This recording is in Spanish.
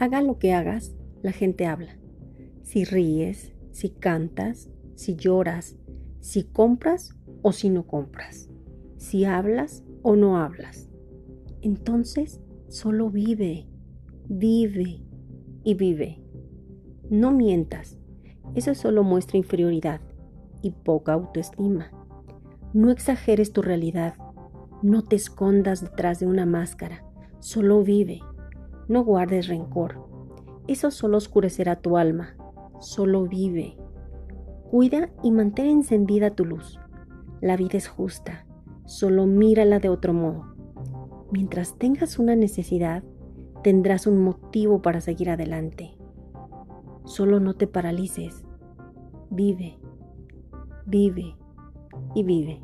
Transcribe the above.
Haga lo que hagas, la gente habla. Si ríes, si cantas, si lloras, si compras o si no compras, si hablas o no hablas. Entonces, solo vive, vive y vive. No mientas, eso solo muestra inferioridad y poca autoestima. No exageres tu realidad, no te escondas detrás de una máscara, solo vive. No guardes rencor, eso solo oscurecerá tu alma, solo vive. Cuida y mantén encendida tu luz. La vida es justa, solo mírala de otro modo. Mientras tengas una necesidad, tendrás un motivo para seguir adelante. Solo no te paralices. Vive, vive y vive.